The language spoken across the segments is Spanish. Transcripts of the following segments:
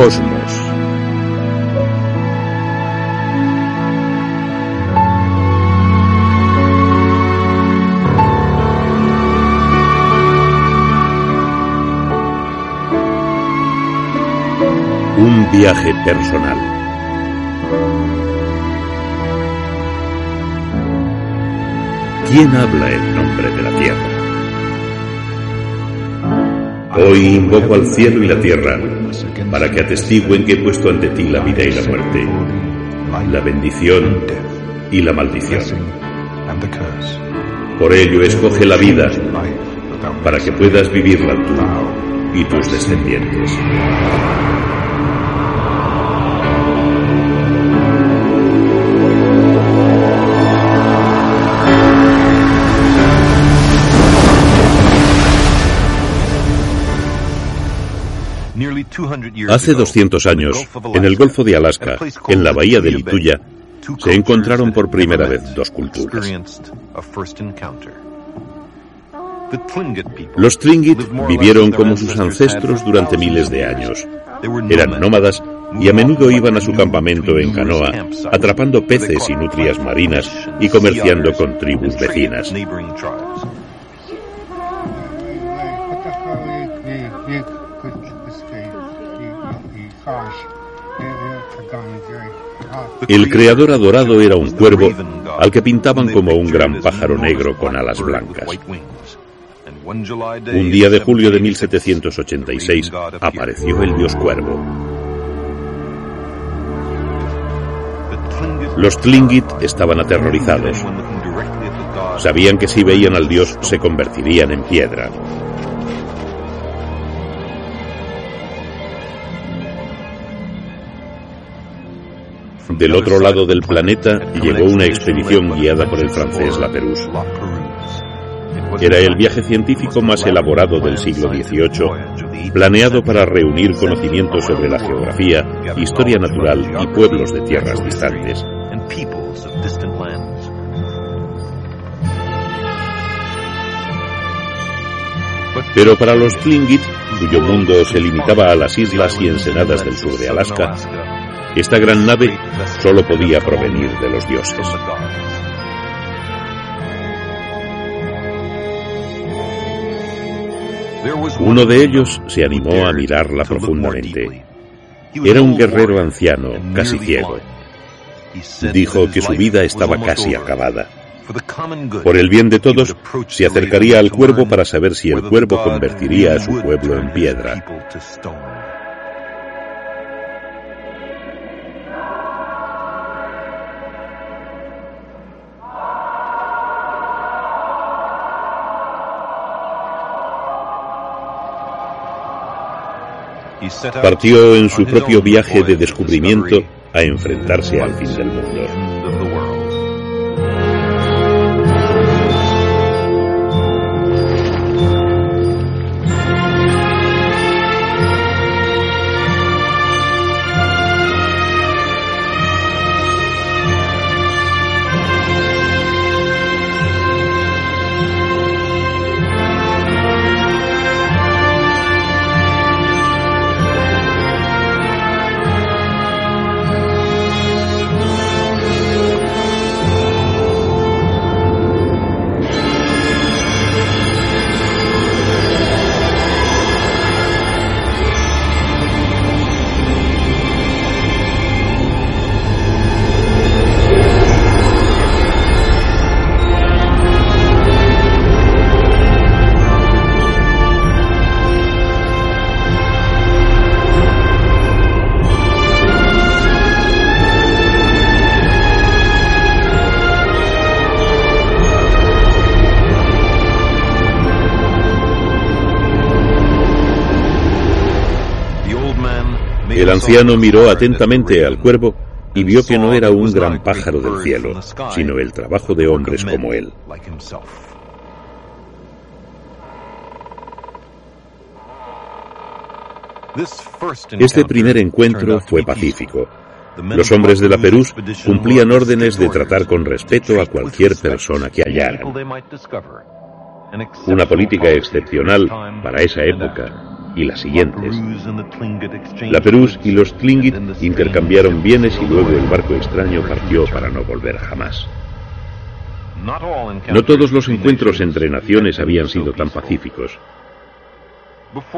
Cosmos. Un viaje personal. ¿Quién habla en nombre de la Tierra? Hoy invoco al cielo y la tierra para que atestiguen que he puesto ante ti la vida y la muerte, la bendición y la maldición. Por ello escoge la vida para que puedas vivirla tú y tus descendientes. Hace 200 años, en el Golfo de Alaska, en la bahía de Lituya, se encontraron por primera vez dos culturas. Los Tlingit vivieron como sus ancestros durante miles de años. Eran nómadas y a menudo iban a su campamento en canoa, atrapando peces y nutrias marinas y comerciando con tribus vecinas. El creador adorado era un cuervo al que pintaban como un gran pájaro negro con alas blancas. Un día de julio de 1786 apareció el dios cuervo. Los Tlingit estaban aterrorizados. Sabían que si veían al dios se convertirían en piedra. Del otro lado del planeta llegó una expedición guiada por el francés Laperouse. Era el viaje científico más elaborado del siglo XVIII, planeado para reunir conocimientos sobre la geografía, historia natural y pueblos de tierras distantes. Pero para los Tlingit, cuyo mundo se limitaba a las islas y ensenadas del sur de Alaska, esta gran nave solo podía provenir de los dioses. Uno de ellos se animó a mirarla profundamente. Era un guerrero anciano, casi ciego. Dijo que su vida estaba casi acabada. Por el bien de todos, se acercaría al cuervo para saber si el cuervo convertiría a su pueblo en piedra. Partió en su propio viaje de descubrimiento a enfrentarse al fin del mundo. El anciano miró atentamente al cuervo y vio que no era un gran pájaro del cielo, sino el trabajo de hombres como él. Este primer encuentro fue pacífico. Los hombres de la Perú cumplían órdenes de tratar con respeto a cualquier persona que hallaran. Una política excepcional para esa época y las siguientes. La Perus y los Tlingit intercambiaron bienes y luego el barco extraño partió para no volver jamás. No todos los encuentros entre naciones habían sido tan pacíficos.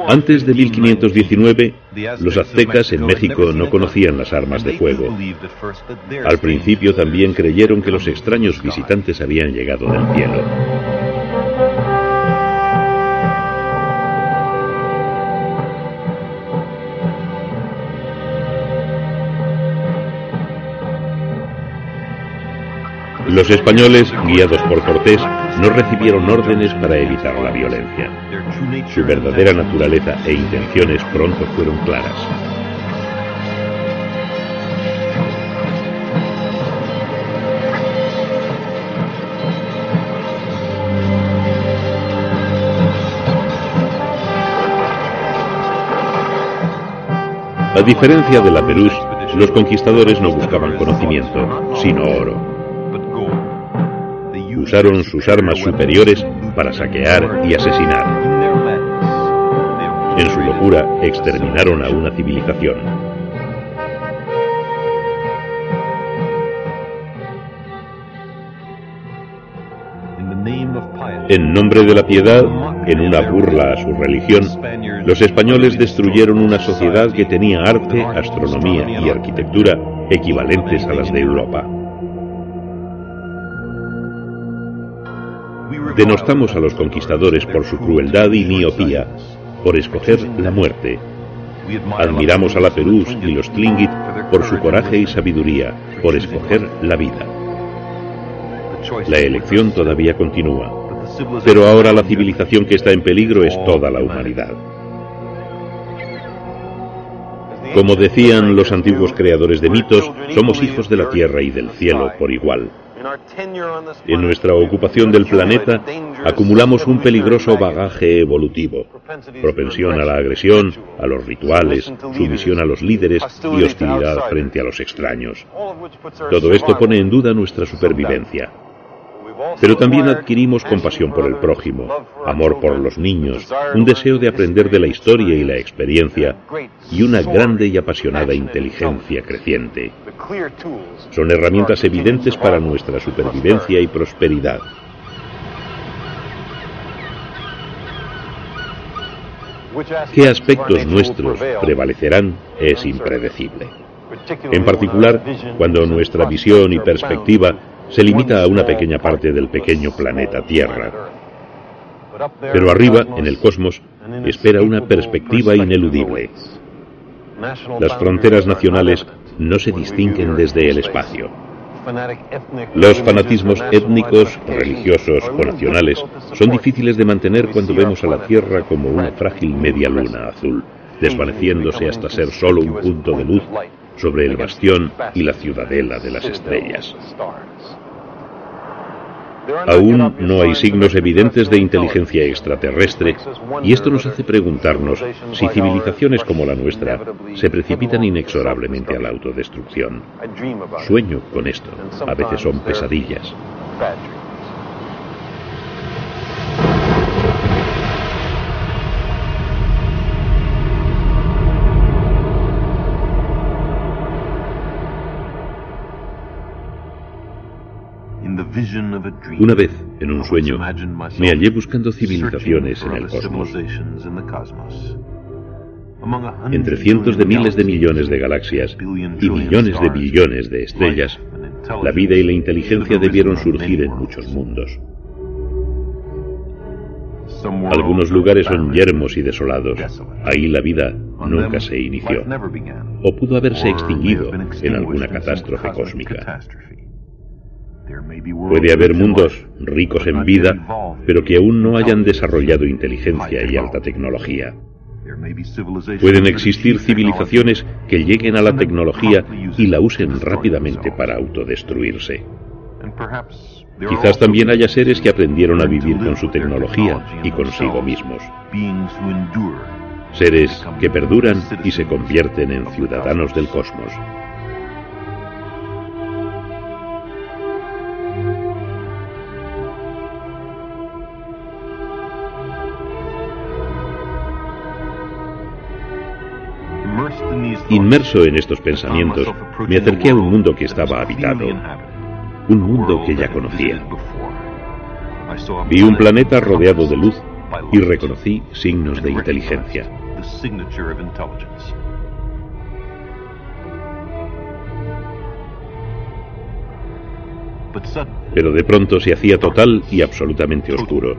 Antes de 1519, los aztecas en México no conocían las armas de fuego. Al principio también creyeron que los extraños visitantes habían llegado del cielo. Los españoles, guiados por Cortés, no recibieron órdenes para evitar la violencia. Su verdadera naturaleza e intenciones pronto fueron claras. A diferencia de la Perús, los conquistadores no buscaban conocimiento, sino oro usaron sus armas superiores para saquear y asesinar. En su locura exterminaron a una civilización. En nombre de la piedad, en una burla a su religión, los españoles destruyeron una sociedad que tenía arte, astronomía y arquitectura equivalentes a las de Europa. Denostamos a los conquistadores por su crueldad y miopía, por escoger la muerte. Admiramos a la Perús y los Tlingit por su coraje y sabiduría, por escoger la vida. La elección todavía continúa, pero ahora la civilización que está en peligro es toda la humanidad. Como decían los antiguos creadores de mitos, somos hijos de la tierra y del cielo por igual. En nuestra ocupación del planeta acumulamos un peligroso bagaje evolutivo, propensión a la agresión, a los rituales, sumisión a los líderes y hostilidad frente a los extraños. Todo esto pone en duda nuestra supervivencia. Pero también adquirimos compasión por el prójimo, amor por los niños, un deseo de aprender de la historia y la experiencia y una grande y apasionada inteligencia creciente. Son herramientas evidentes para nuestra supervivencia y prosperidad. ¿Qué aspectos nuestros prevalecerán? Es impredecible. En particular, cuando nuestra visión y perspectiva se limita a una pequeña parte del pequeño planeta Tierra. Pero arriba, en el cosmos, espera una perspectiva ineludible. Las fronteras nacionales no se distinguen desde el espacio. Los fanatismos étnicos, religiosos o nacionales son difíciles de mantener cuando vemos a la Tierra como una frágil media luna azul, desvaneciéndose hasta ser solo un punto de luz sobre el bastión y la ciudadela de las estrellas. Aún no hay signos evidentes de inteligencia extraterrestre y esto nos hace preguntarnos si civilizaciones como la nuestra se precipitan inexorablemente a la autodestrucción. Sueño con esto. A veces son pesadillas. Una vez, en un sueño, me hallé buscando civilizaciones en el cosmos. Entre cientos de miles de millones de galaxias y millones de billones de estrellas, la vida y la inteligencia debieron surgir en muchos mundos. Algunos lugares son yermos y desolados. Ahí la vida nunca se inició. O pudo haberse extinguido en alguna catástrofe cósmica. Puede haber mundos ricos en vida, pero que aún no hayan desarrollado inteligencia y alta tecnología. Pueden existir civilizaciones que lleguen a la tecnología y la usen rápidamente para autodestruirse. Quizás también haya seres que aprendieron a vivir con su tecnología y consigo mismos. Seres que perduran y se convierten en ciudadanos del cosmos. Inmerso en estos pensamientos, me acerqué a un mundo que estaba habitado, un mundo que ya conocía. Vi un planeta rodeado de luz y reconocí signos de inteligencia. Pero de pronto se hacía total y absolutamente oscuro.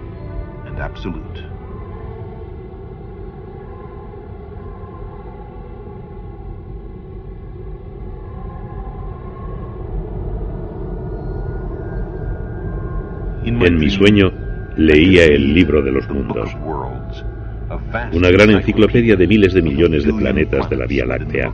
En mi sueño leía el libro de los mundos, una gran enciclopedia de miles de millones de planetas de la Vía Láctea.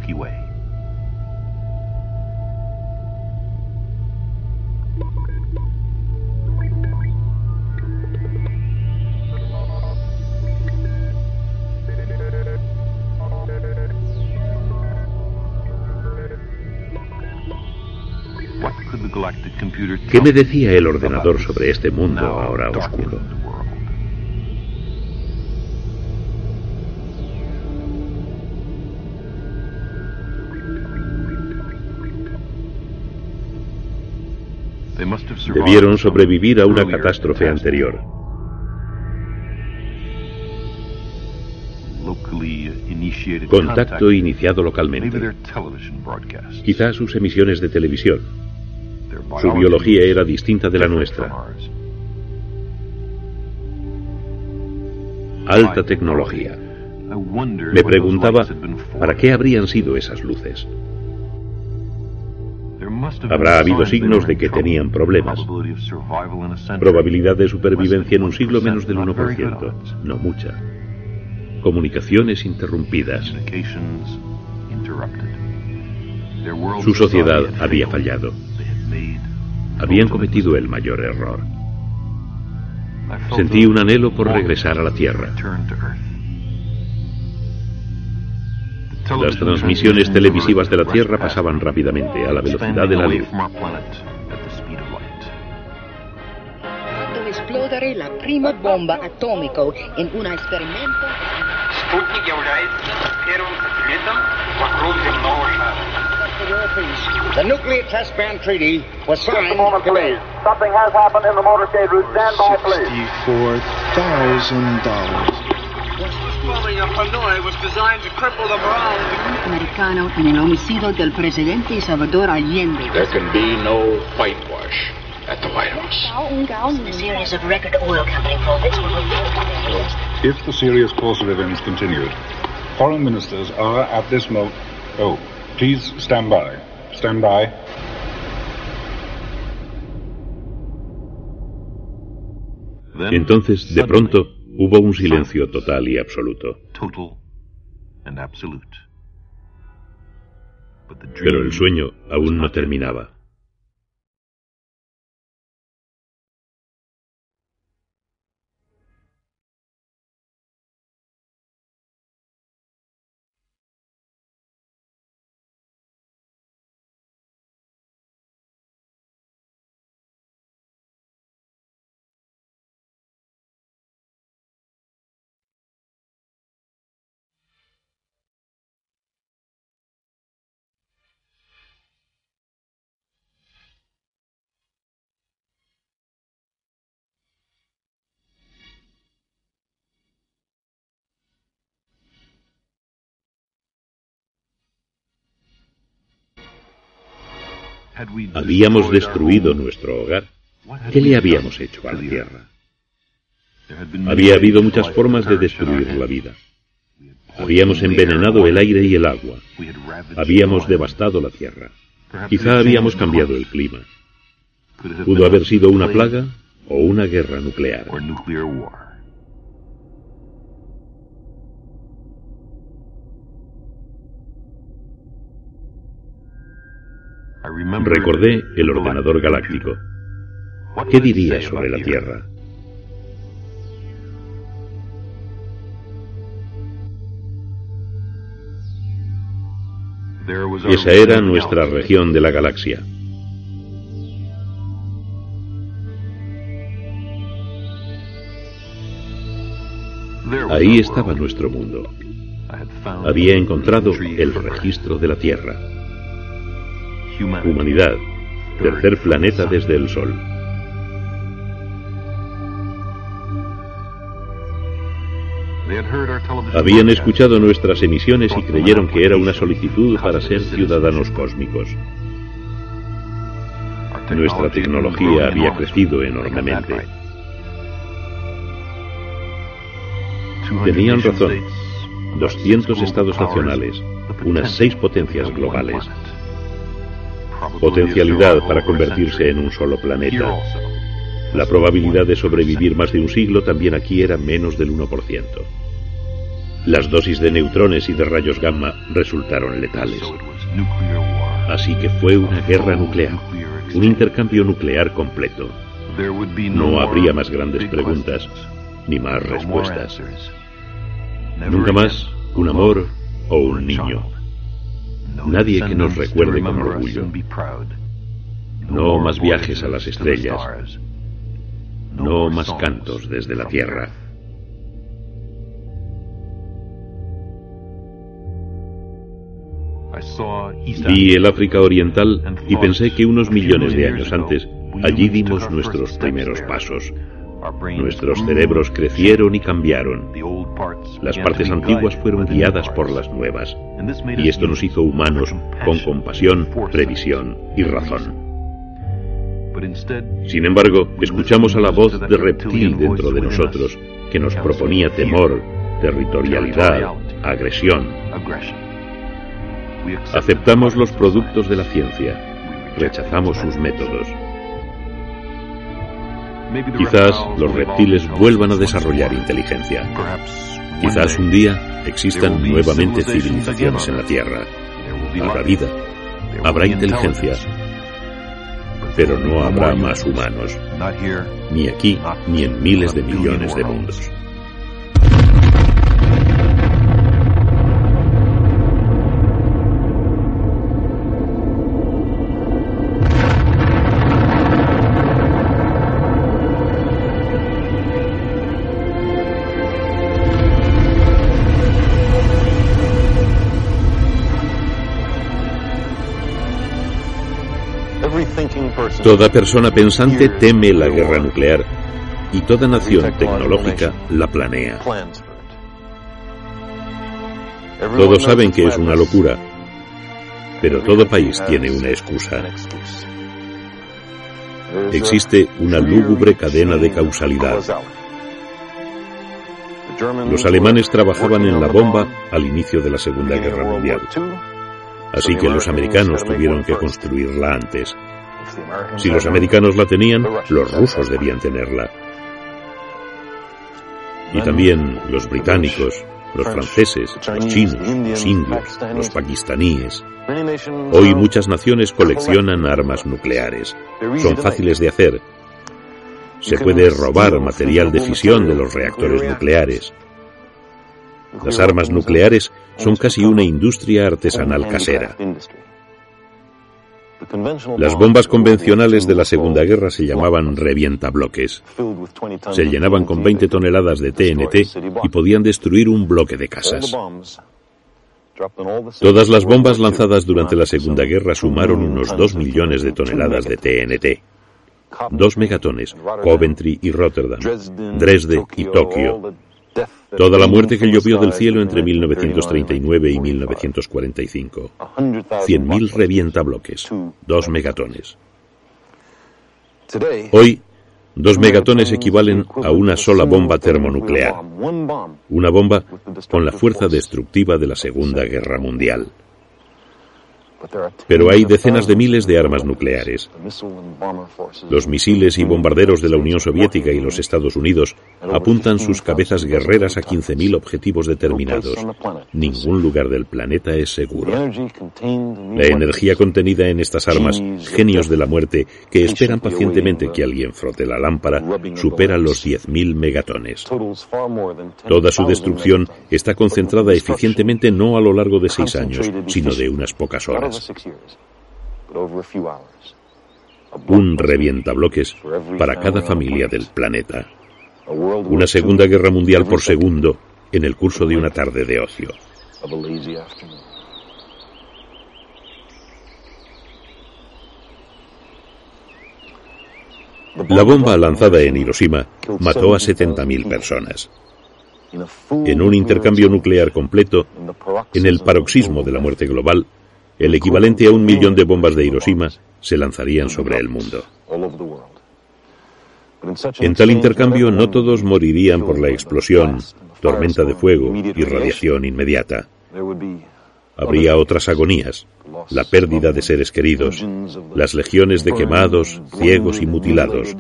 ¿Qué me decía el ordenador sobre este mundo ahora oscuro? Debieron sobrevivir a una catástrofe anterior. Contacto iniciado localmente. Quizás sus emisiones de televisión. Su biología era distinta de la nuestra. Alta tecnología. Me preguntaba, ¿para qué habrían sido esas luces? Habrá habido signos de que tenían problemas. Probabilidad de supervivencia en un siglo menos del 1%, no mucha. Comunicaciones interrumpidas. Su sociedad había fallado. Habían cometido el mayor error. Sentí un anhelo por regresar a la Tierra. Las transmisiones televisivas de la Tierra pasaban rápidamente a la velocidad de la luz. esplodere la prima bomba atomica en un experimento. peace. The nuclear test ban treaty was signed. Just a moment, please. Something has happened in the motorcade route. Stand by, please. Sixty-four thousand dollars. bombing of Hanoi was designed to cripple the morale Americano Salvador Allende. There can be no whitewash at the White House. a series of record oil company profits If the serious course of events continued, foreign ministers are at this moment. Oh. Please stand by. Stand by. Entonces, de pronto, hubo un silencio total y absoluto. Pero el sueño aún no terminaba. Habíamos destruido nuestro hogar. ¿Qué le habíamos hecho a la Tierra? Había habido muchas formas de destruir la vida. Habíamos envenenado el aire y el agua. Habíamos devastado la Tierra. Quizá habíamos cambiado el clima. Pudo haber sido una plaga o una guerra nuclear. Recordé el ordenador galáctico. ¿Qué diría sobre la Tierra? Esa era nuestra región de la galaxia. Ahí estaba nuestro mundo. había encontrado el registro de la Tierra. Humanidad, tercer planeta desde el Sol. Habían escuchado nuestras emisiones y creyeron que era una solicitud para ser ciudadanos cósmicos. Nuestra tecnología había crecido enormemente. Tenían razón. 200 estados nacionales, unas seis potencias globales. Potencialidad para convertirse en un solo planeta. La probabilidad de sobrevivir más de un siglo también aquí era menos del 1%. Las dosis de neutrones y de rayos gamma resultaron letales. Así que fue una guerra nuclear, un intercambio nuclear completo. No habría más grandes preguntas ni más respuestas. Nunca más un amor o un niño. Nadie que nos recuerde con orgullo. No más viajes a las estrellas. No más cantos desde la tierra. Vi el África Oriental y pensé que unos millones de años antes allí dimos nuestros primeros pasos. Nuestros cerebros crecieron y cambiaron. Las partes antiguas fueron guiadas por las nuevas. Y esto nos hizo humanos con compasión, previsión y razón. Sin embargo, escuchamos a la voz de reptil dentro de nosotros que nos proponía temor, territorialidad, agresión. Aceptamos los productos de la ciencia, rechazamos sus métodos. Quizás los reptiles vuelvan a desarrollar inteligencia. Quizás un día existan nuevamente civilizaciones en la Tierra. Habrá vida, habrá inteligencia, pero no habrá más humanos, ni aquí ni en miles de millones de mundos. Toda persona pensante teme la guerra nuclear y toda nación tecnológica la planea. Todos saben que es una locura, pero todo país tiene una excusa. Existe una lúgubre cadena de causalidad. Los alemanes trabajaban en la bomba al inicio de la Segunda Guerra Mundial. Así que los americanos tuvieron que construirla antes. Si los americanos la tenían, los rusos debían tenerla. Y también los británicos, los franceses, los chinos, los indios, los pakistaníes. Hoy muchas naciones coleccionan armas nucleares. Son fáciles de hacer. Se puede robar material de fisión de los reactores nucleares. Las armas nucleares son casi una industria artesanal casera. Las bombas convencionales de la Segunda Guerra se llamaban revientabloques. Se llenaban con 20 toneladas de TNT y podían destruir un bloque de casas. Todas las bombas lanzadas durante la Segunda Guerra sumaron unos 2 millones de toneladas de TNT. Dos megatones, Coventry y Rotterdam, Dresde y Tokio, Toda la muerte que llovió del cielo entre 1939 y 1945. 100.000 revientabloques, dos megatones. Hoy, dos megatones equivalen a una sola bomba termonuclear. Una bomba con la fuerza destructiva de la Segunda Guerra Mundial. Pero hay decenas de miles de armas nucleares. Los misiles y bombarderos de la Unión Soviética y los Estados Unidos apuntan sus cabezas guerreras a 15.000 objetivos determinados. Ningún lugar del planeta es seguro. La energía contenida en estas armas, genios de la muerte que esperan pacientemente que alguien frote la lámpara, supera los 10.000 megatones. Toda su destrucción está concentrada eficientemente no a lo largo de seis años, sino de unas pocas horas. Un revientabloques para cada familia del planeta. Una segunda guerra mundial por segundo en el curso de una tarde de ocio. La bomba lanzada en Hiroshima mató a 70.000 personas. En un intercambio nuclear completo, en el paroxismo de la muerte global, el equivalente a un millón de bombas de Hiroshima se lanzarían sobre el mundo. En tal intercambio no todos morirían por la explosión, tormenta de fuego y radiación inmediata. Habría otras agonías, la pérdida de seres queridos, las legiones de quemados, ciegos y mutilados,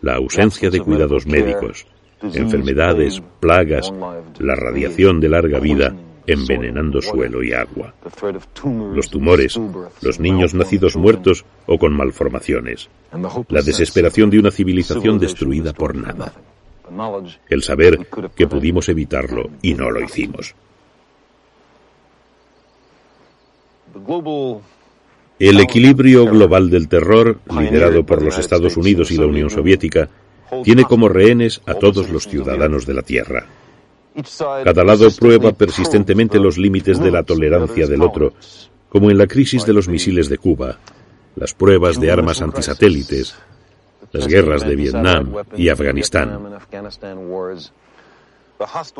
la ausencia de cuidados médicos, enfermedades, plagas, la radiación de larga vida, envenenando suelo y agua, los tumores, los niños nacidos muertos o con malformaciones, la desesperación de una civilización destruida por nada, el saber que pudimos evitarlo y no lo hicimos. El equilibrio global del terror, liderado por los Estados Unidos y la Unión Soviética, tiene como rehenes a todos los ciudadanos de la Tierra. Cada lado prueba persistentemente los límites de la tolerancia del otro, como en la crisis de los misiles de Cuba, las pruebas de armas antisatélites, las guerras de Vietnam y Afganistán.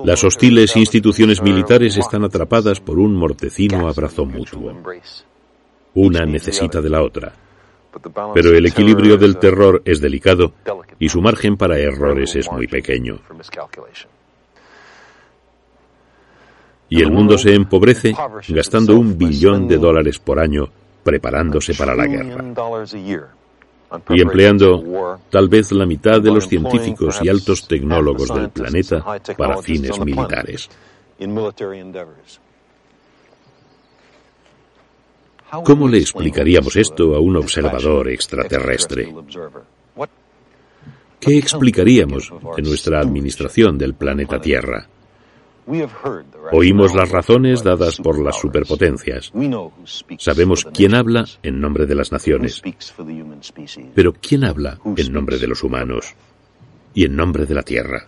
Las hostiles instituciones militares están atrapadas por un mortecino abrazo mutuo. Una necesita de la otra. Pero el equilibrio del terror es delicado y su margen para errores es muy pequeño. Y el mundo se empobrece gastando un billón de dólares por año preparándose para la guerra y empleando tal vez la mitad de los científicos y altos tecnólogos del planeta para fines militares. ¿Cómo le explicaríamos esto a un observador extraterrestre? ¿Qué explicaríamos de nuestra administración del planeta Tierra? Oímos las razones dadas por las superpotencias. Sabemos quién habla en nombre de las naciones. Pero ¿quién habla en nombre de los humanos? y en nombre de la Tierra.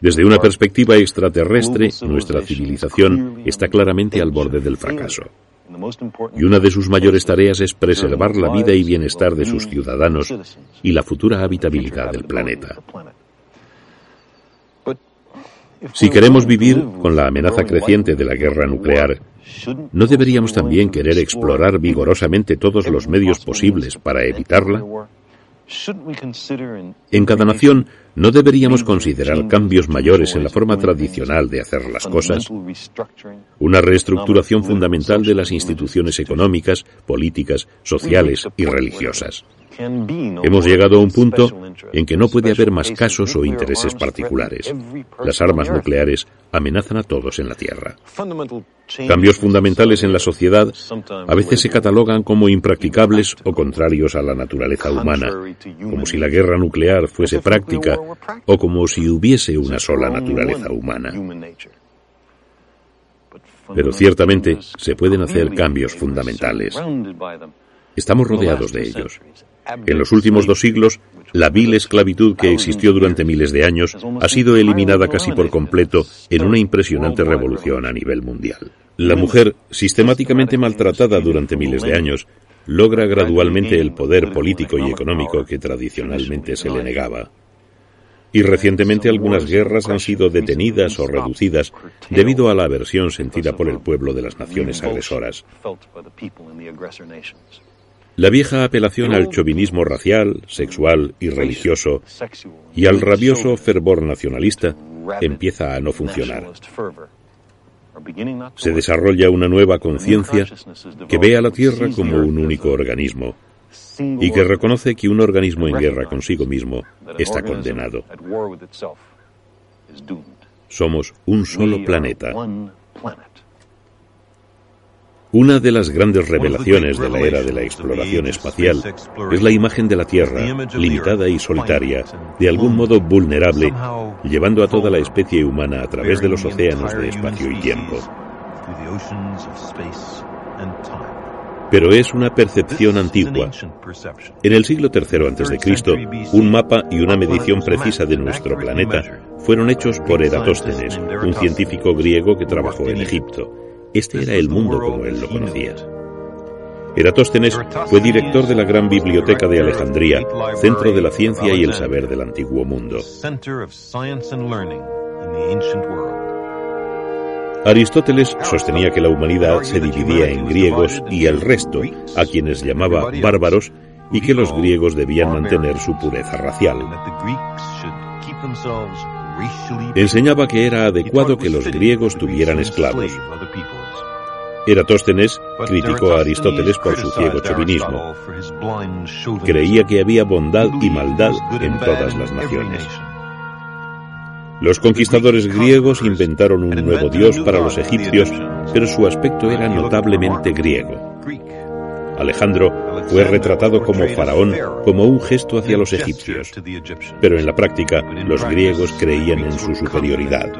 Desde una perspectiva extraterrestre, nuestra civilización está claramente al borde del fracaso. Y una de sus mayores tareas es preservar la vida y bienestar de sus ciudadanos y la futura habitabilidad del planeta. Si queremos vivir con la amenaza creciente de la guerra nuclear, ¿no deberíamos también querer explorar vigorosamente todos los medios posibles para evitarla? En cada nación, ¿no deberíamos considerar cambios mayores en la forma tradicional de hacer las cosas? Una reestructuración fundamental de las instituciones económicas, políticas, sociales y religiosas. Hemos llegado a un punto en que no puede haber más casos o intereses particulares. Las armas nucleares amenazan a todos en la Tierra. Cambios fundamentales en la sociedad a veces se catalogan como impracticables o contrarios a la naturaleza humana, como si la guerra nuclear fuese práctica o como si hubiese una sola naturaleza humana. Pero ciertamente se pueden hacer cambios fundamentales. Estamos rodeados de ellos. En los últimos dos siglos, la vil esclavitud que existió durante miles de años ha sido eliminada casi por completo en una impresionante revolución a nivel mundial. La mujer, sistemáticamente maltratada durante miles de años, logra gradualmente el poder político y económico que tradicionalmente se le negaba. Y recientemente algunas guerras han sido detenidas o reducidas debido a la aversión sentida por el pueblo de las naciones agresoras. La vieja apelación al chauvinismo racial, sexual y religioso y al rabioso fervor nacionalista empieza a no funcionar. Se desarrolla una nueva conciencia que ve a la Tierra como un único organismo y que reconoce que un organismo en guerra consigo mismo está condenado. Somos un solo planeta una de las grandes revelaciones de la era de la exploración espacial es la imagen de la Tierra, limitada y solitaria, de algún modo vulnerable, llevando a toda la especie humana a través de los océanos de espacio y tiempo. pero es una percepción antigua. En el siglo III a.C., un mapa y una medición precisa de nuestro planeta fueron hechos por Eratóstenes, un científico griego que trabajó en Egipto. Este era el mundo como él lo conocía. Eratóstenes fue director de la gran biblioteca de Alejandría, centro de la ciencia y el saber del antiguo mundo. Aristóteles sostenía que la humanidad se dividía en griegos y el resto, a quienes llamaba bárbaros, y que los griegos debían mantener su pureza racial. Enseñaba que era adecuado que los griegos tuvieran esclavos. Eratóstenes criticó a Aristóteles por su ciego chauvinismo. Creía que había bondad y maldad en todas las naciones. Los conquistadores griegos inventaron un nuevo dios para los egipcios, pero su aspecto era notablemente griego. Alejandro fue retratado como faraón como un gesto hacia los egipcios, pero en la práctica los griegos creían en su superioridad.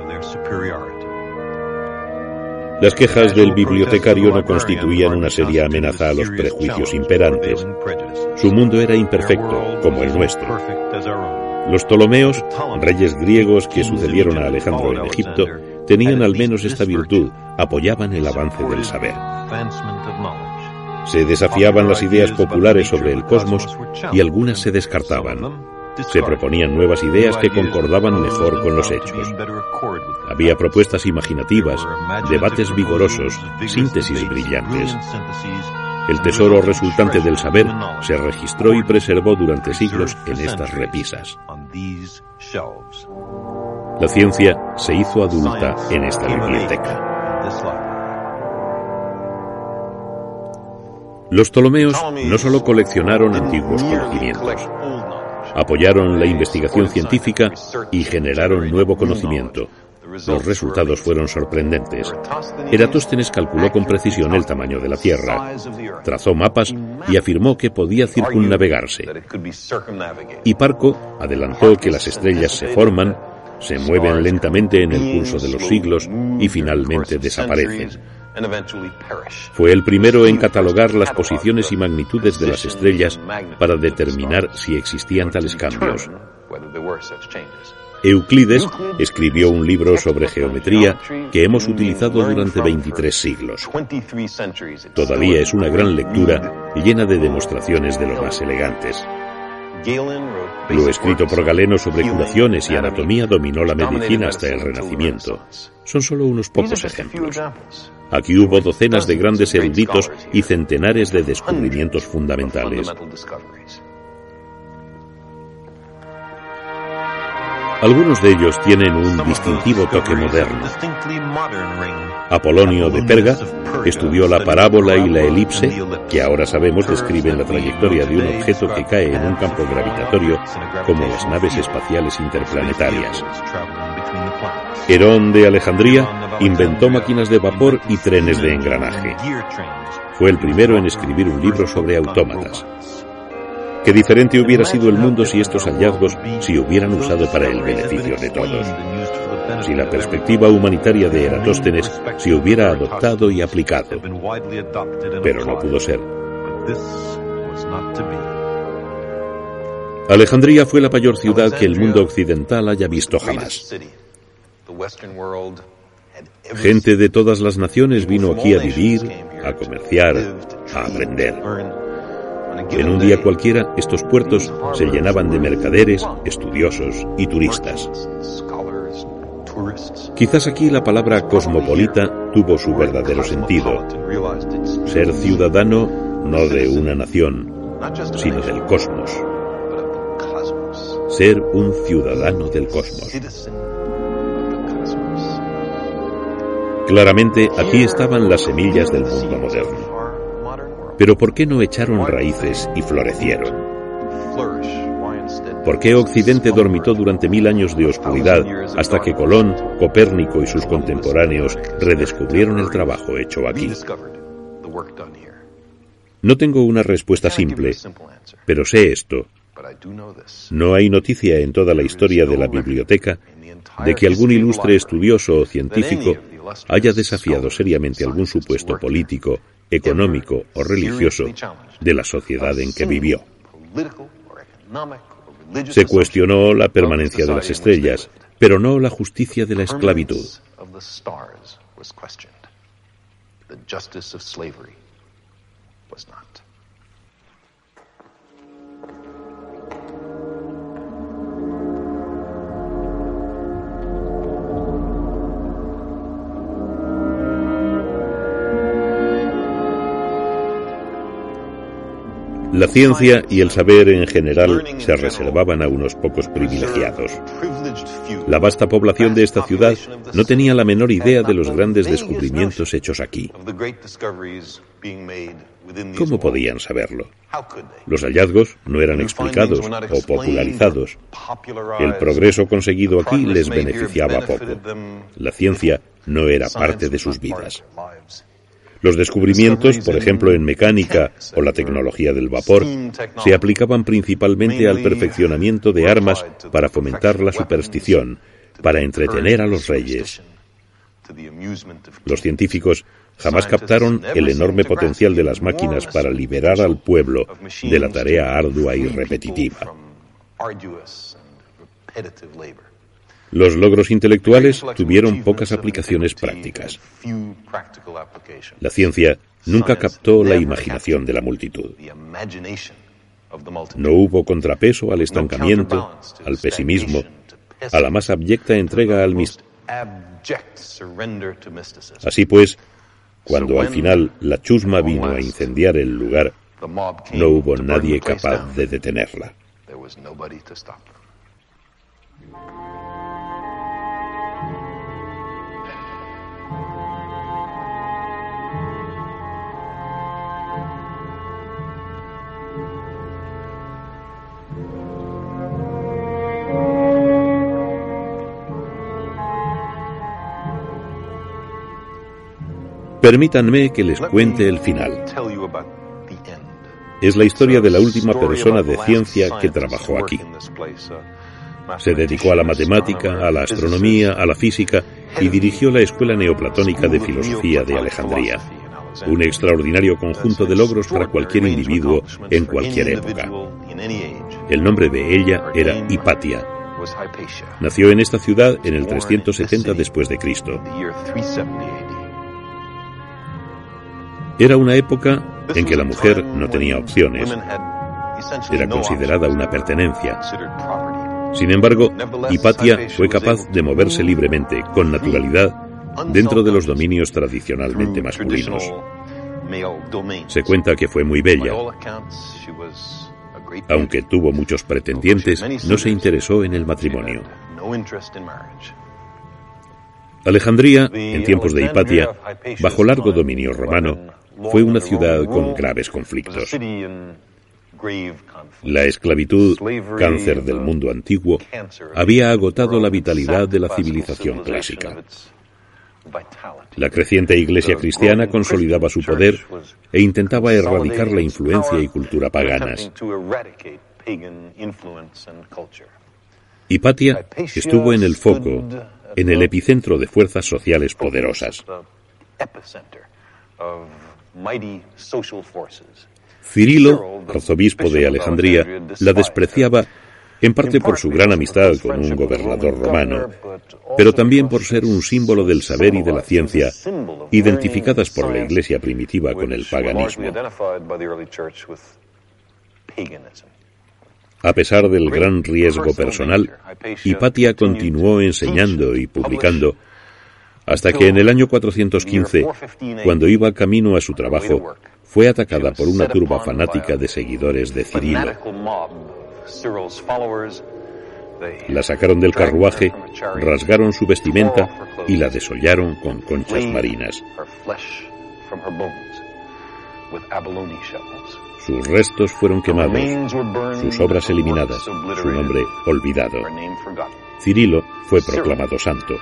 Las quejas del bibliotecario no constituían una seria amenaza a los prejuicios imperantes. Su mundo era imperfecto, como el nuestro. Los Ptolomeos, reyes griegos que sucedieron a Alejandro en Egipto, tenían al menos esta virtud, apoyaban el avance del saber. Se desafiaban las ideas populares sobre el cosmos y algunas se descartaban. Se proponían nuevas ideas que concordaban mejor con los hechos. Había propuestas imaginativas, debates vigorosos, síntesis brillantes. El tesoro resultante del saber se registró y preservó durante siglos en estas repisas. La ciencia se hizo adulta en esta biblioteca. Los Ptolomeos no solo coleccionaron antiguos conocimientos, apoyaron la investigación científica y generaron nuevo conocimiento, los resultados fueron sorprendentes. Eratóstenes calculó con precisión el tamaño de la Tierra, trazó mapas y afirmó que podía circunnavegarse. Parco adelantó que las estrellas se forman, se mueven lentamente en el curso de los siglos y finalmente desaparecen. Fue el primero en catalogar las posiciones y magnitudes de las estrellas para determinar si existían tales cambios. Euclides escribió un libro sobre geometría que hemos utilizado durante 23 siglos. Todavía es una gran lectura llena de demostraciones de lo más elegantes. Lo escrito por Galeno sobre curaciones y anatomía dominó la medicina hasta el Renacimiento. Son solo unos pocos ejemplos. Aquí hubo docenas de grandes eruditos y centenares de descubrimientos fundamentales. Algunos de ellos tienen un distintivo toque moderno. Apolonio de Perga estudió la parábola y la elipse, que ahora sabemos describen la trayectoria de un objeto que cae en un campo gravitatorio como las naves espaciales interplanetarias. Herón de Alejandría inventó máquinas de vapor y trenes de engranaje. Fue el primero en escribir un libro sobre autómatas. Qué diferente hubiera sido el mundo si estos hallazgos se hubieran usado para el beneficio de todos. Si la perspectiva humanitaria de Eratóstenes se hubiera adoptado y aplicado. Pero no pudo ser. Alejandría fue la mayor ciudad que el mundo occidental haya visto jamás. Gente de todas las naciones vino aquí a vivir, a comerciar, a aprender. En un día cualquiera, estos puertos se llenaban de mercaderes, estudiosos y turistas. Quizás aquí la palabra cosmopolita tuvo su verdadero sentido. Ser ciudadano no de una nación, sino del cosmos. Ser un ciudadano del cosmos. Claramente aquí estaban las semillas del mundo moderno. Pero ¿por qué no echaron raíces y florecieron? ¿Por qué Occidente dormitó durante mil años de oscuridad hasta que Colón, Copérnico y sus contemporáneos redescubrieron el trabajo hecho aquí? No tengo una respuesta simple, pero sé esto. No hay noticia en toda la historia de la biblioteca de que algún ilustre estudioso o científico haya desafiado seriamente algún supuesto político económico o religioso de la sociedad en que vivió. Se cuestionó la permanencia de las estrellas, pero no la justicia de la esclavitud. La ciencia y el saber en general se reservaban a unos pocos privilegiados. La vasta población de esta ciudad no tenía la menor idea de los grandes descubrimientos hechos aquí. ¿Cómo podían saberlo? Los hallazgos no eran explicados o popularizados. El progreso conseguido aquí les beneficiaba poco. La ciencia no era parte de sus vidas. Los descubrimientos, por ejemplo, en mecánica o la tecnología del vapor, se aplicaban principalmente al perfeccionamiento de armas para fomentar la superstición, para entretener a los reyes. Los científicos jamás captaron el enorme potencial de las máquinas para liberar al pueblo de la tarea ardua y repetitiva. Los logros intelectuales tuvieron pocas aplicaciones prácticas. La ciencia nunca captó la imaginación de la multitud. No hubo contrapeso al estancamiento, al pesimismo, a la más abyecta entrega al misterio. Así pues, cuando al final la chusma vino a incendiar el lugar, no hubo nadie capaz de detenerla. Permítanme que les cuente el final. Es la historia de la última persona de ciencia que trabajó aquí. Se dedicó a la matemática, a la astronomía, a la física y dirigió la Escuela Neoplatónica de Filosofía de Alejandría, un extraordinario conjunto de logros para cualquier individuo en cualquier época. El nombre de ella era Hipatia. Nació en esta ciudad en el 370 después de Cristo. Era una época en que la mujer no tenía opciones. Era considerada una pertenencia. Sin embargo, Hipatia fue capaz de moverse libremente, con naturalidad, dentro de los dominios tradicionalmente masculinos. Se cuenta que fue muy bella. Aunque tuvo muchos pretendientes, no se interesó en el matrimonio. Alejandría, en tiempos de Hipatia, bajo largo dominio romano, fue una ciudad con graves conflictos. La esclavitud, cáncer del mundo antiguo, había agotado la vitalidad de la civilización clásica. La creciente iglesia cristiana consolidaba su poder e intentaba erradicar la influencia y cultura paganas. Hipatia estuvo en el foco, en el epicentro de fuerzas sociales poderosas. Cirilo, arzobispo de Alejandría, la despreciaba en parte por su gran amistad con un gobernador romano, pero también por ser un símbolo del saber y de la ciencia, identificadas por la Iglesia primitiva con el paganismo. A pesar del gran riesgo personal, Hipatia continuó enseñando y publicando hasta que en el año 415, cuando iba camino a su trabajo, fue atacada por una turba fanática de seguidores de Cirilo. La sacaron del carruaje, rasgaron su vestimenta y la desollaron con conchas marinas. Sus restos fueron quemados, sus obras eliminadas, su nombre olvidado. Cirilo fue proclamado santo.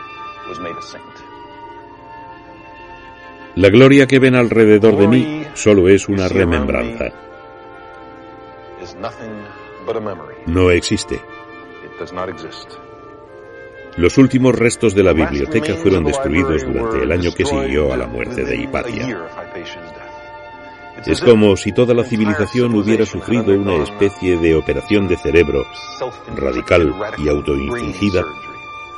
La gloria que ven alrededor de mí solo es una remembranza. No existe. Los últimos restos de la biblioteca fueron destruidos durante el año que siguió a la muerte de Hipatia. Es como si toda la civilización hubiera sufrido una especie de operación de cerebro radical y autoinfligida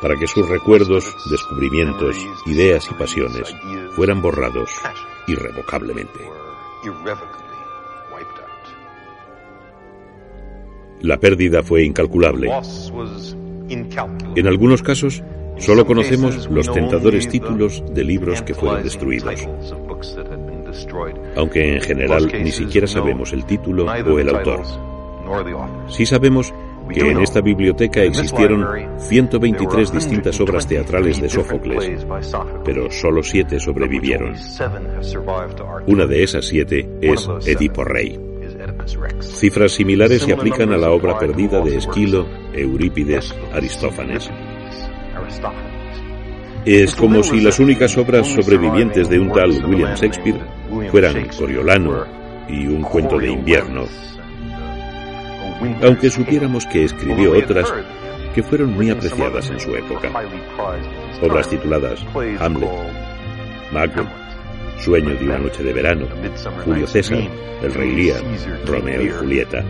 para que sus recuerdos, descubrimientos, ideas y pasiones fueran borrados irrevocablemente. La pérdida fue incalculable. En algunos casos, solo conocemos los tentadores títulos de libros que fueron destruidos, aunque en general ni siquiera sabemos el título o el autor. Sí sabemos que en esta biblioteca existieron 123 distintas obras teatrales de Sófocles, pero solo siete sobrevivieron. Una de esas siete es Edipo Rey. Cifras similares se aplican a la obra perdida de Esquilo, Eurípides, Aristófanes. Es como si las únicas obras sobrevivientes de un tal William Shakespeare fueran Coriolano y un cuento de invierno, aunque supiéramos que escribió otras que fueron muy apreciadas en su época. Obras tituladas Hamlet, Macbeth, Sueño de una noche de verano, Julio César, El Rey Lear, Romeo y Julieta.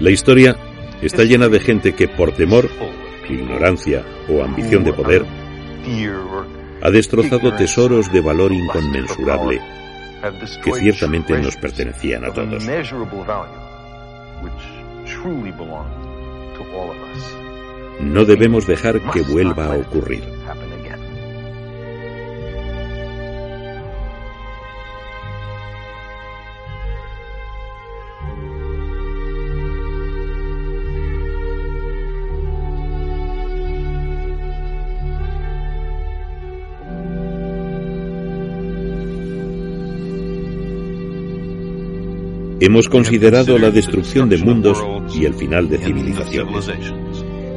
La historia está llena de gente que por temor, ignorancia o ambición de poder ha destrozado tesoros de valor inconmensurable que ciertamente nos pertenecían a todos. No debemos dejar que vuelva a ocurrir. Hemos considerado la destrucción de mundos y el final de civilizaciones.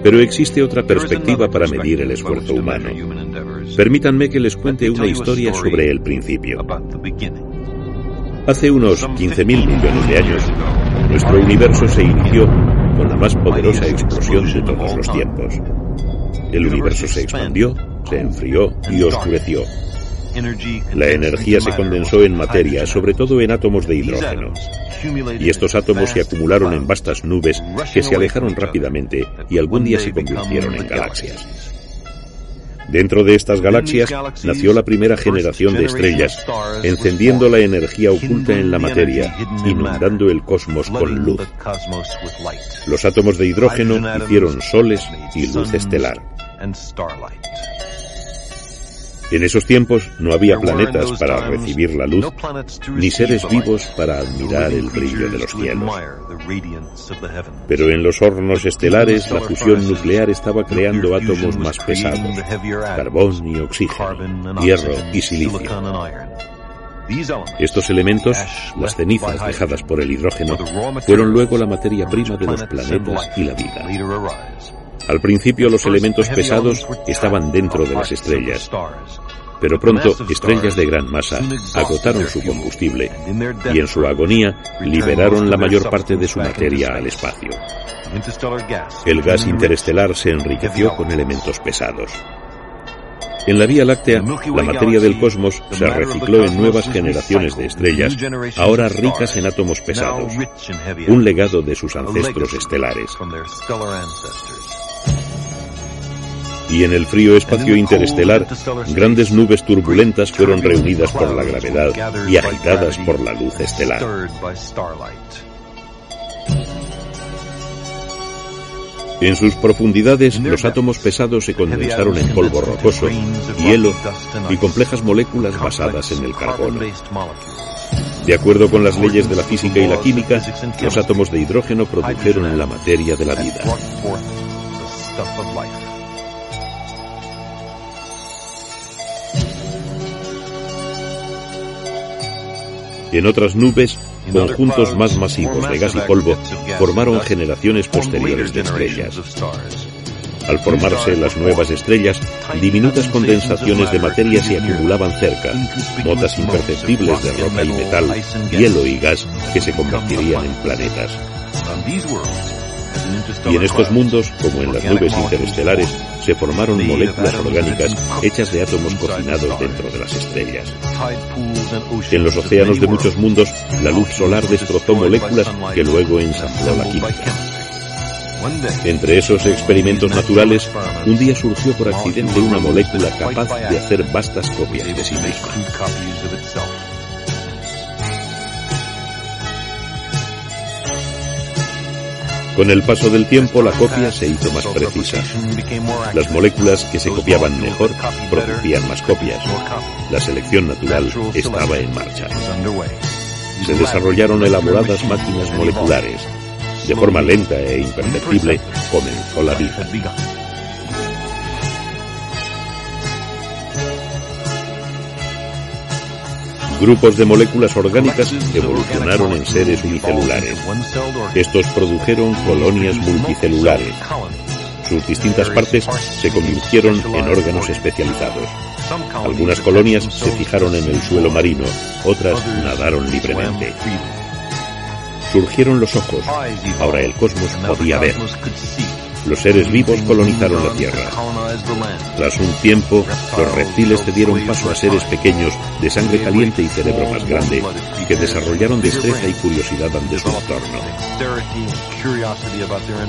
Pero existe otra perspectiva para medir el esfuerzo humano. Permítanme que les cuente una historia sobre el principio. Hace unos 15.000 millones de años, nuestro universo se inició con la más poderosa explosión de todos los tiempos. El universo se expandió, se enfrió y oscureció. La energía se condensó en materia, sobre todo en átomos de hidrógeno. Y estos átomos se acumularon en vastas nubes que se alejaron rápidamente y algún día se convirtieron en galaxias. Dentro de estas galaxias nació la primera generación de estrellas, encendiendo la energía oculta en la materia, inundando el cosmos con luz. Los átomos de hidrógeno hicieron soles y luz estelar. En esos tiempos no había planetas para recibir la luz, ni seres vivos para admirar el brillo de los cielos. Pero en los hornos estelares la fusión nuclear estaba creando átomos más pesados, carbón y oxígeno, hierro y silicio. Estos elementos, las cenizas dejadas por el hidrógeno, fueron luego la materia prima de los planetas y la vida. Al principio los elementos pesados estaban dentro de las estrellas, pero pronto estrellas de gran masa agotaron su combustible y en su agonía liberaron la mayor parte de su materia al espacio. El gas interestelar se enriqueció con elementos pesados. En la Vía Láctea, la materia del cosmos se recicló en nuevas generaciones de estrellas, ahora ricas en átomos pesados, un legado de sus ancestros estelares y en el frío espacio interestelar, grandes nubes turbulentas fueron reunidas por la gravedad y agitadas por la luz estelar. En sus profundidades, los átomos pesados se condensaron en polvo rocoso, hielo y complejas moléculas basadas en el carbono. De acuerdo con las leyes de la física y la química, los átomos de hidrógeno produjeron la materia de la vida. En otras nubes, conjuntos más masivos de gas y polvo formaron generaciones posteriores de estrellas. Al formarse las nuevas estrellas, diminutas condensaciones de materia se acumulaban cerca, motas imperceptibles de roca y metal, hielo y gas que se convertirían en planetas. Y en estos mundos, como en las nubes interestelares, se formaron moléculas orgánicas hechas de átomos cocinados dentro de las estrellas. En los océanos de muchos mundos, la luz solar destrozó moléculas que luego ensambló la química. Entre esos experimentos naturales, un día surgió por accidente una molécula capaz de hacer vastas copias de sí misma. Con el paso del tiempo la copia se hizo más precisa. Las moléculas que se copiaban mejor producían más copias. La selección natural estaba en marcha. Se desarrollaron elaboradas máquinas moleculares. De forma lenta e imperceptible comenzó la vida. Grupos de moléculas orgánicas evolucionaron en seres unicelulares. Estos produjeron colonias multicelulares. Sus distintas partes se convirtieron en órganos especializados. Algunas colonias se fijaron en el suelo marino, otras nadaron libremente. Surgieron los ojos. Ahora el cosmos podía ver los seres vivos colonizaron la Tierra. Tras un tiempo, los reptiles cedieron paso a seres pequeños, de sangre caliente y cerebro más grande, que desarrollaron destreza y curiosidad ante su entorno.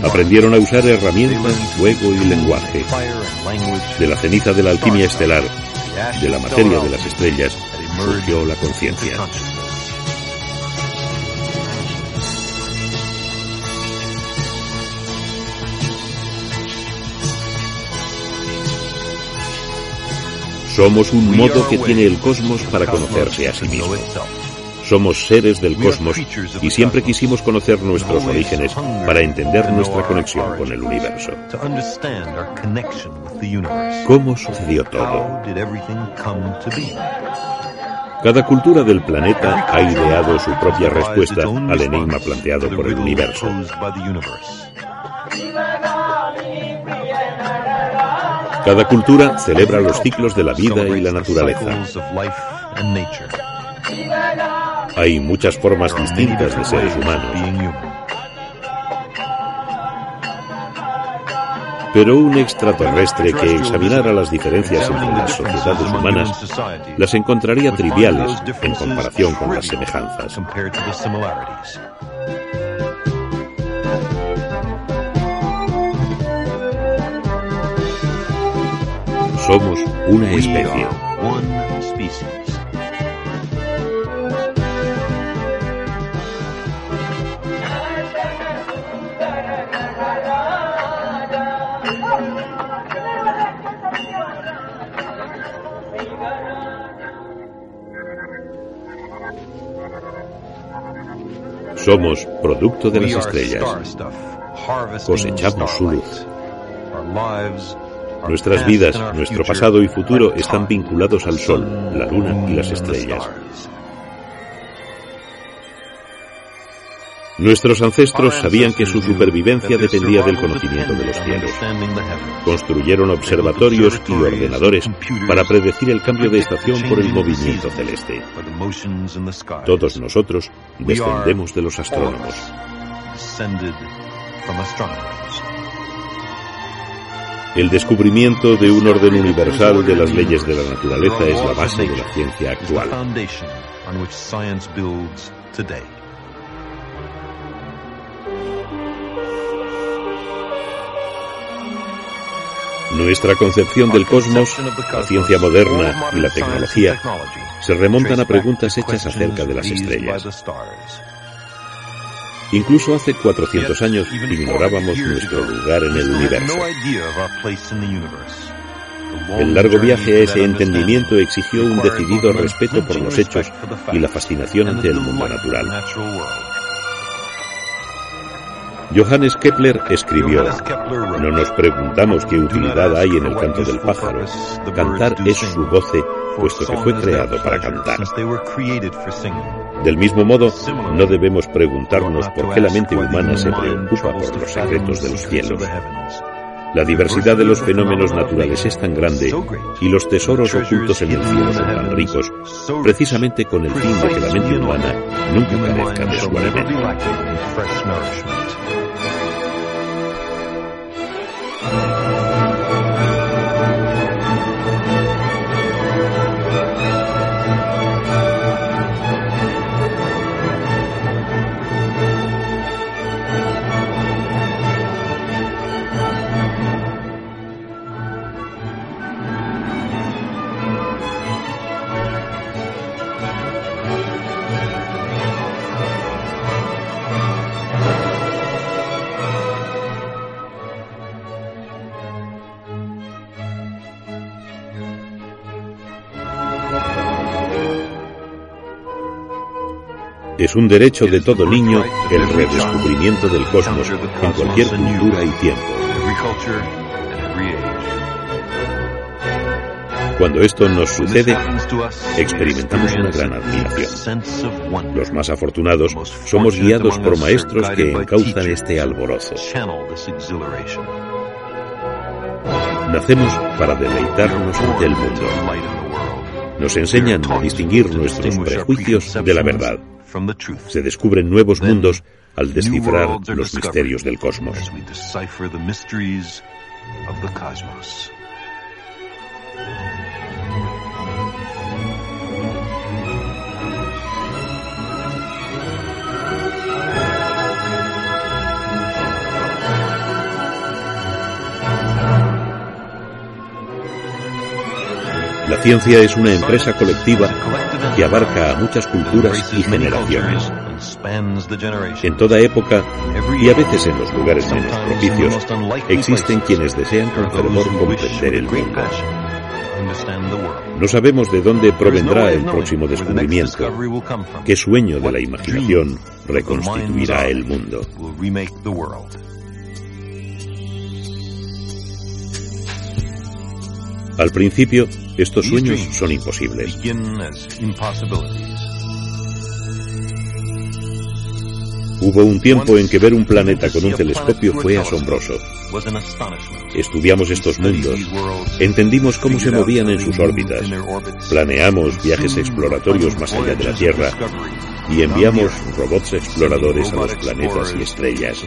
Aprendieron a usar herramientas, fuego y lenguaje. De la ceniza de la alquimia estelar, de la materia de las estrellas, surgió la conciencia. Somos un modo que tiene el cosmos para conocerse a sí mismo. Somos seres del cosmos y siempre quisimos conocer nuestros orígenes para entender nuestra conexión con el universo. ¿Cómo sucedió todo? Cada cultura del planeta ha ideado su propia respuesta al enigma planteado por el universo. Cada cultura celebra los ciclos de la vida y la naturaleza. Hay muchas formas distintas de seres humanos. Pero un extraterrestre que examinara las diferencias entre las sociedades humanas las encontraría triviales en comparación con las semejanzas. Somos una especie. Somos producto de las estrellas. Cosechamos su luz. Nuestras vidas, nuestro pasado y futuro están vinculados al Sol, la Luna y las estrellas. Nuestros ancestros sabían que su supervivencia dependía del conocimiento de los cielos. Construyeron observatorios y ordenadores para predecir el cambio de estación por el movimiento celeste. Todos nosotros descendemos de los astrónomos. El descubrimiento de un orden universal de las leyes de la naturaleza es la base de la ciencia actual. Nuestra concepción del cosmos, la ciencia moderna y la tecnología se remontan a preguntas hechas acerca de las estrellas. Incluso hace 400 años ignorábamos nuestro lugar en el universo. El largo viaje a ese entendimiento exigió un decidido respeto por los hechos y la fascinación ante el mundo natural. Johannes Kepler escribió, no nos preguntamos qué utilidad hay en el canto del pájaro. Cantar es su goce, puesto que fue creado para cantar. Del mismo modo, no debemos preguntarnos por qué la mente humana se preocupa por los secretos de los cielos. La diversidad de los fenómenos naturales es tan grande y los tesoros ocultos en el cielo son tan ricos, precisamente con el fin de que la mente humana nunca carezca de su alimento. Es un derecho de todo niño el redescubrimiento del cosmos en cualquier cultura y tiempo. Cuando esto nos sucede, experimentamos una gran admiración. Los más afortunados somos guiados por maestros que encauzan este alborozo. Nacemos para deleitarnos ante el mundo. Nos enseñan a distinguir nuestros prejuicios de la verdad. Se descubren nuevos mundos al descifrar los misterios del cosmos. La ciencia es una empresa colectiva que abarca a muchas culturas y generaciones. En toda época, y a veces en los lugares menos propicios, existen quienes desean con fervor comprender el mundo. No sabemos de dónde provendrá el próximo descubrimiento, qué sueño de la imaginación reconstituirá el mundo. Al principio, estos sueños son imposibles. Hubo un tiempo en que ver un planeta con un telescopio fue asombroso. Estudiamos estos mundos, entendimos cómo se movían en sus órbitas, planeamos viajes exploratorios más allá de la Tierra y enviamos robots exploradores a los planetas y estrellas.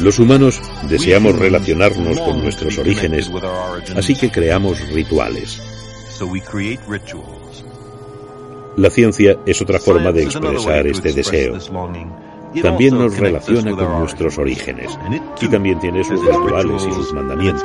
Los humanos deseamos relacionarnos con nuestros orígenes, así que creamos rituales. La ciencia es otra forma de expresar este deseo. También nos relaciona con nuestros orígenes y también tiene sus rituales y sus mandamientos.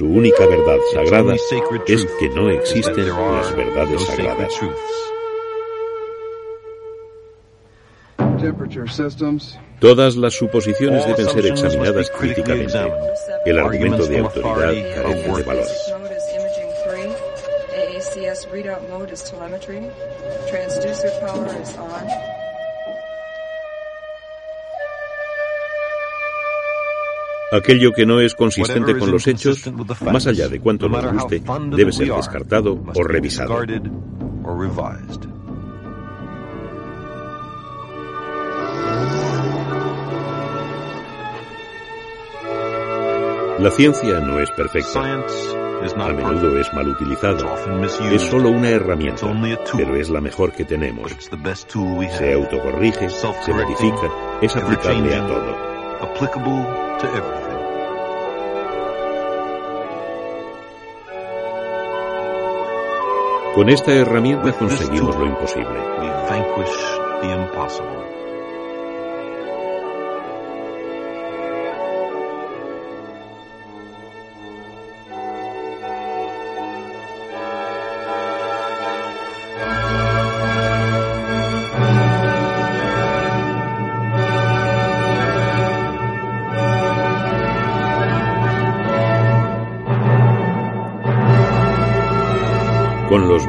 Su única verdad sagrada es que no existen las verdades sagradas. Todas las suposiciones deben ser examinadas críticamente. El argumento de autoridad carece de valor. Aquello que no es consistente con los hechos, más allá de cuanto nos guste, debe ser descartado o revisado. La ciencia no es perfecta. A menudo es mal utilizada. Es solo una herramienta, pero es la mejor que tenemos. Se autocorrige, se modifica, es aplicable a todo. Con esta herramienta conseguimos lo imposible.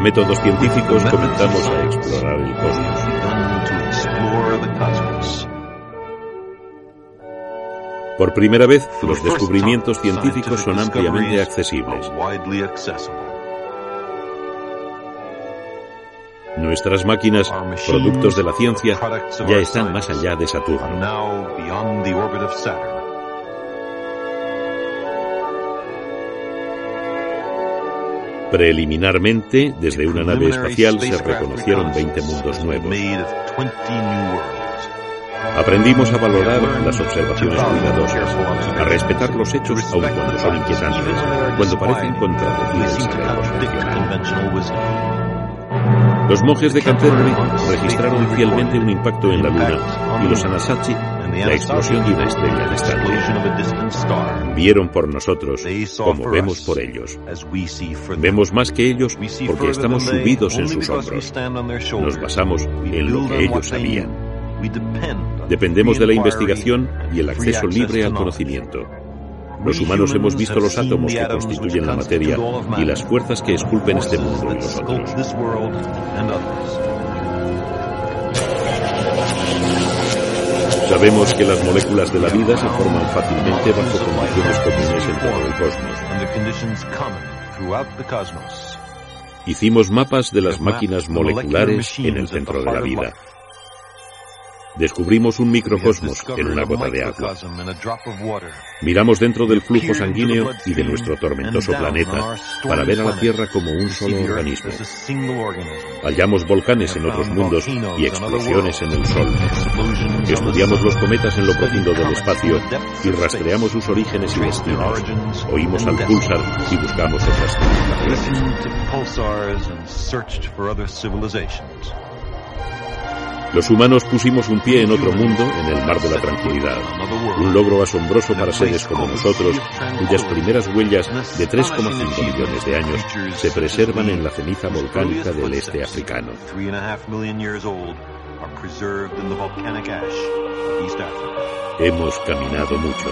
Métodos científicos comenzamos a explorar el cosmos. Por primera vez, los descubrimientos científicos son ampliamente accesibles. Nuestras máquinas, productos de la ciencia, ya están más allá de Saturno. Preliminarmente, desde una nave espacial se reconocieron 20 mundos nuevos. Aprendimos a valorar las observaciones cuidadosas, a respetar los hechos aun cuando son inquietantes, cuando parecen contradecir el Los monjes de Canterbury registraron fielmente un impacto en la Luna y los Anasazi la explosión de una estrella distante. Vieron por nosotros como vemos por ellos. Vemos más que ellos porque estamos subidos en sus hombros. Nos basamos en lo que ellos sabían. Dependemos de la investigación y el acceso libre al conocimiento. Los humanos hemos visto los átomos que constituyen la materia y las fuerzas que esculpen este mundo y los otros. Sabemos que las moléculas de la vida se forman fácilmente bajo condiciones comunes en todo el cosmos. Hicimos mapas de las máquinas moleculares en el centro de la vida. Descubrimos un microcosmos en una gota de agua. Miramos dentro del flujo sanguíneo y de nuestro tormentoso planeta para ver a la Tierra como un solo organismo. Hallamos volcanes en otros mundos y explosiones en el Sol. Estudiamos los cometas en lo profundo del espacio y rastreamos sus orígenes y destinos. Oímos al pulsar y buscamos otras civilizaciones. Los humanos pusimos un pie en otro mundo, en el mar de la tranquilidad. Un logro asombroso para seres como nosotros, cuyas primeras huellas de 3,5 millones de años se preservan en la ceniza volcánica del este africano. Hemos caminado mucho.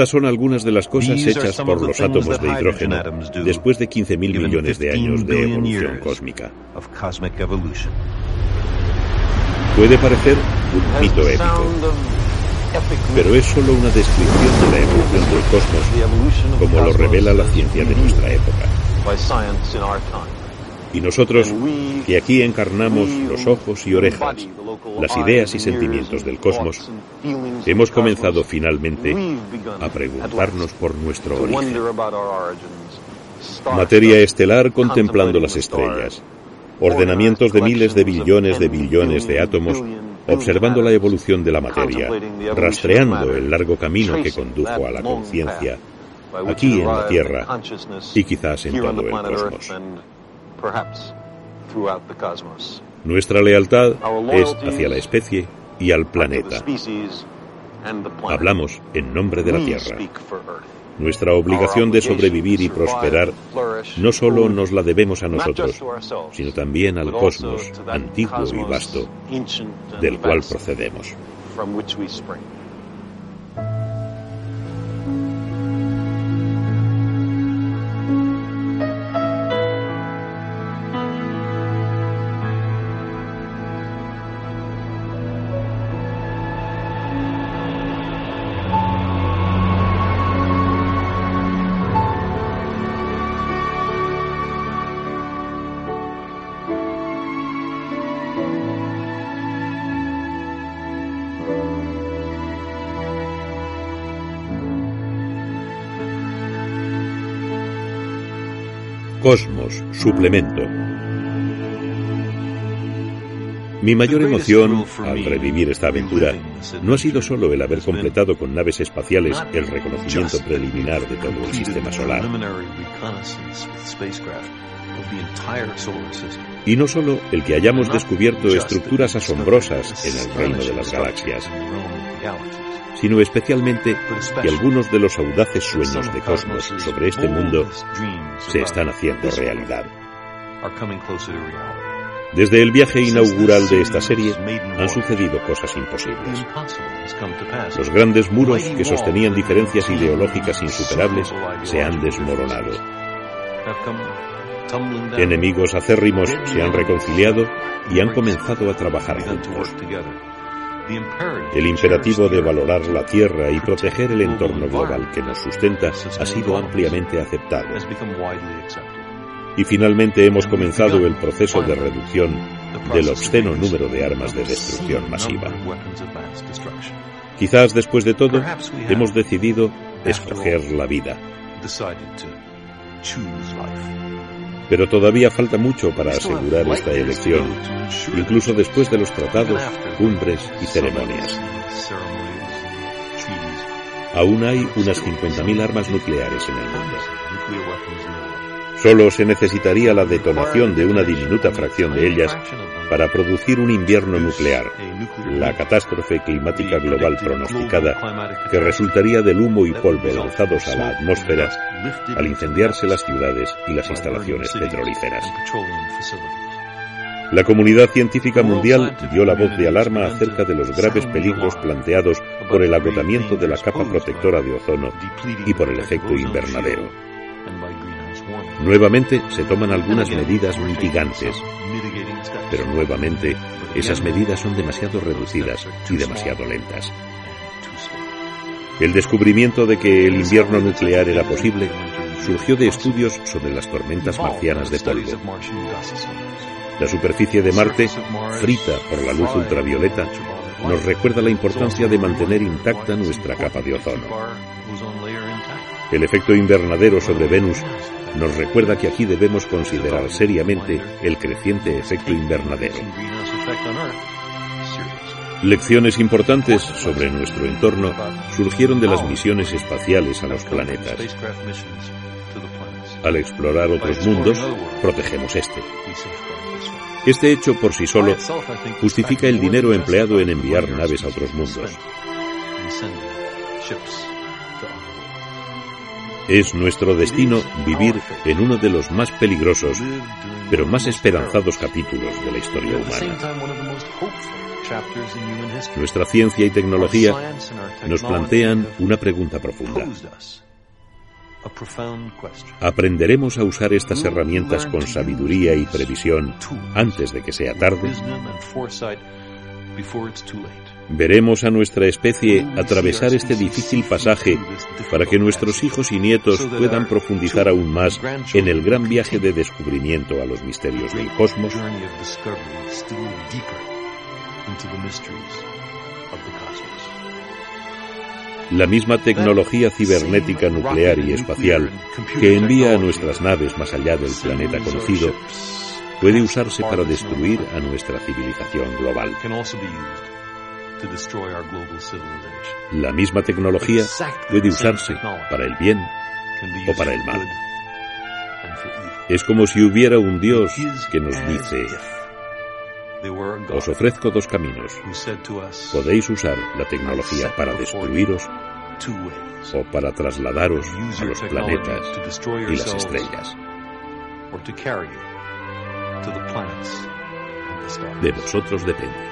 Estas son algunas de las cosas hechas por los átomos de hidrógeno después de 15.000 millones de años de evolución cósmica. Puede parecer un mito épico, pero es solo una descripción de la evolución del cosmos como lo revela la ciencia de nuestra época. Y nosotros, que aquí encarnamos los ojos y orejas, las ideas y sentimientos del cosmos, hemos comenzado finalmente a preguntarnos por nuestro origen. Materia estelar contemplando las estrellas, ordenamientos de miles de billones de billones de átomos observando la evolución de la materia, rastreando el largo camino que condujo a la conciencia, aquí en la Tierra y quizás en todo el cosmos. Nuestra lealtad es hacia la especie y al planeta. Hablamos en nombre de la Tierra. Nuestra obligación de sobrevivir y prosperar no solo nos la debemos a nosotros, sino también al cosmos antiguo y vasto del cual procedemos. Cosmos, suplemento. Mi mayor emoción al revivir esta aventura no ha sido solo el haber completado con naves espaciales el reconocimiento preliminar de todo el sistema solar. Y no solo el que hayamos descubierto estructuras asombrosas en el reino de las galaxias, sino especialmente que algunos de los audaces sueños de Cosmos sobre este mundo se están haciendo realidad. Desde el viaje inaugural de esta serie han sucedido cosas imposibles. Los grandes muros que sostenían diferencias ideológicas insuperables se han desmoronado. Enemigos acérrimos se han reconciliado y han comenzado a trabajar juntos. El imperativo de valorar la Tierra y proteger el entorno global que nos sustenta ha sido ampliamente aceptado y finalmente hemos comenzado el proceso de reducción del obsceno número de armas de destrucción masiva. Quizás después de todo hemos decidido escoger la vida. Pero todavía falta mucho para asegurar esta elección, incluso después de los tratados, cumbres y ceremonias. Aún hay unas 50.000 armas nucleares en el mundo. Solo se necesitaría la detonación de una diminuta fracción de ellas para producir un invierno nuclear, la catástrofe climática global pronosticada que resultaría del humo y polvo lanzados a la atmósfera al incendiarse las ciudades y las instalaciones petrolíferas. La comunidad científica mundial dio la voz de alarma acerca de los graves peligros planteados por el agotamiento de la capa protectora de ozono y por el efecto invernadero. Nuevamente se toman algunas medidas mitigantes, pero nuevamente esas medidas son demasiado reducidas y demasiado lentas. El descubrimiento de que el invierno nuclear era posible surgió de estudios sobre las tormentas marcianas de polvo. La superficie de Marte, frita por la luz ultravioleta, nos recuerda la importancia de mantener intacta nuestra capa de ozono. El efecto invernadero sobre Venus nos recuerda que aquí debemos considerar seriamente el creciente efecto invernadero. Lecciones importantes sobre nuestro entorno surgieron de las misiones espaciales a los planetas. Al explorar otros mundos, protegemos este. Este hecho por sí solo justifica el dinero empleado en enviar naves a otros mundos. Es nuestro destino vivir en uno de los más peligrosos, pero más esperanzados capítulos de la historia humana. Nuestra ciencia y tecnología nos plantean una pregunta profunda. ¿Aprenderemos a usar estas herramientas con sabiduría y previsión antes de que sea tarde? Veremos a nuestra especie atravesar este difícil pasaje para que nuestros hijos y nietos puedan profundizar aún más en el gran viaje de descubrimiento a los misterios del cosmos. La misma tecnología cibernética nuclear y espacial que envía a nuestras naves más allá del planeta conocido puede usarse para destruir a nuestra civilización global. La misma tecnología puede usarse para el bien o para el mal. Es como si hubiera un Dios que nos dice, os ofrezco dos caminos. Podéis usar la tecnología para destruiros o para trasladaros a los planetas y las estrellas. De vosotros depende.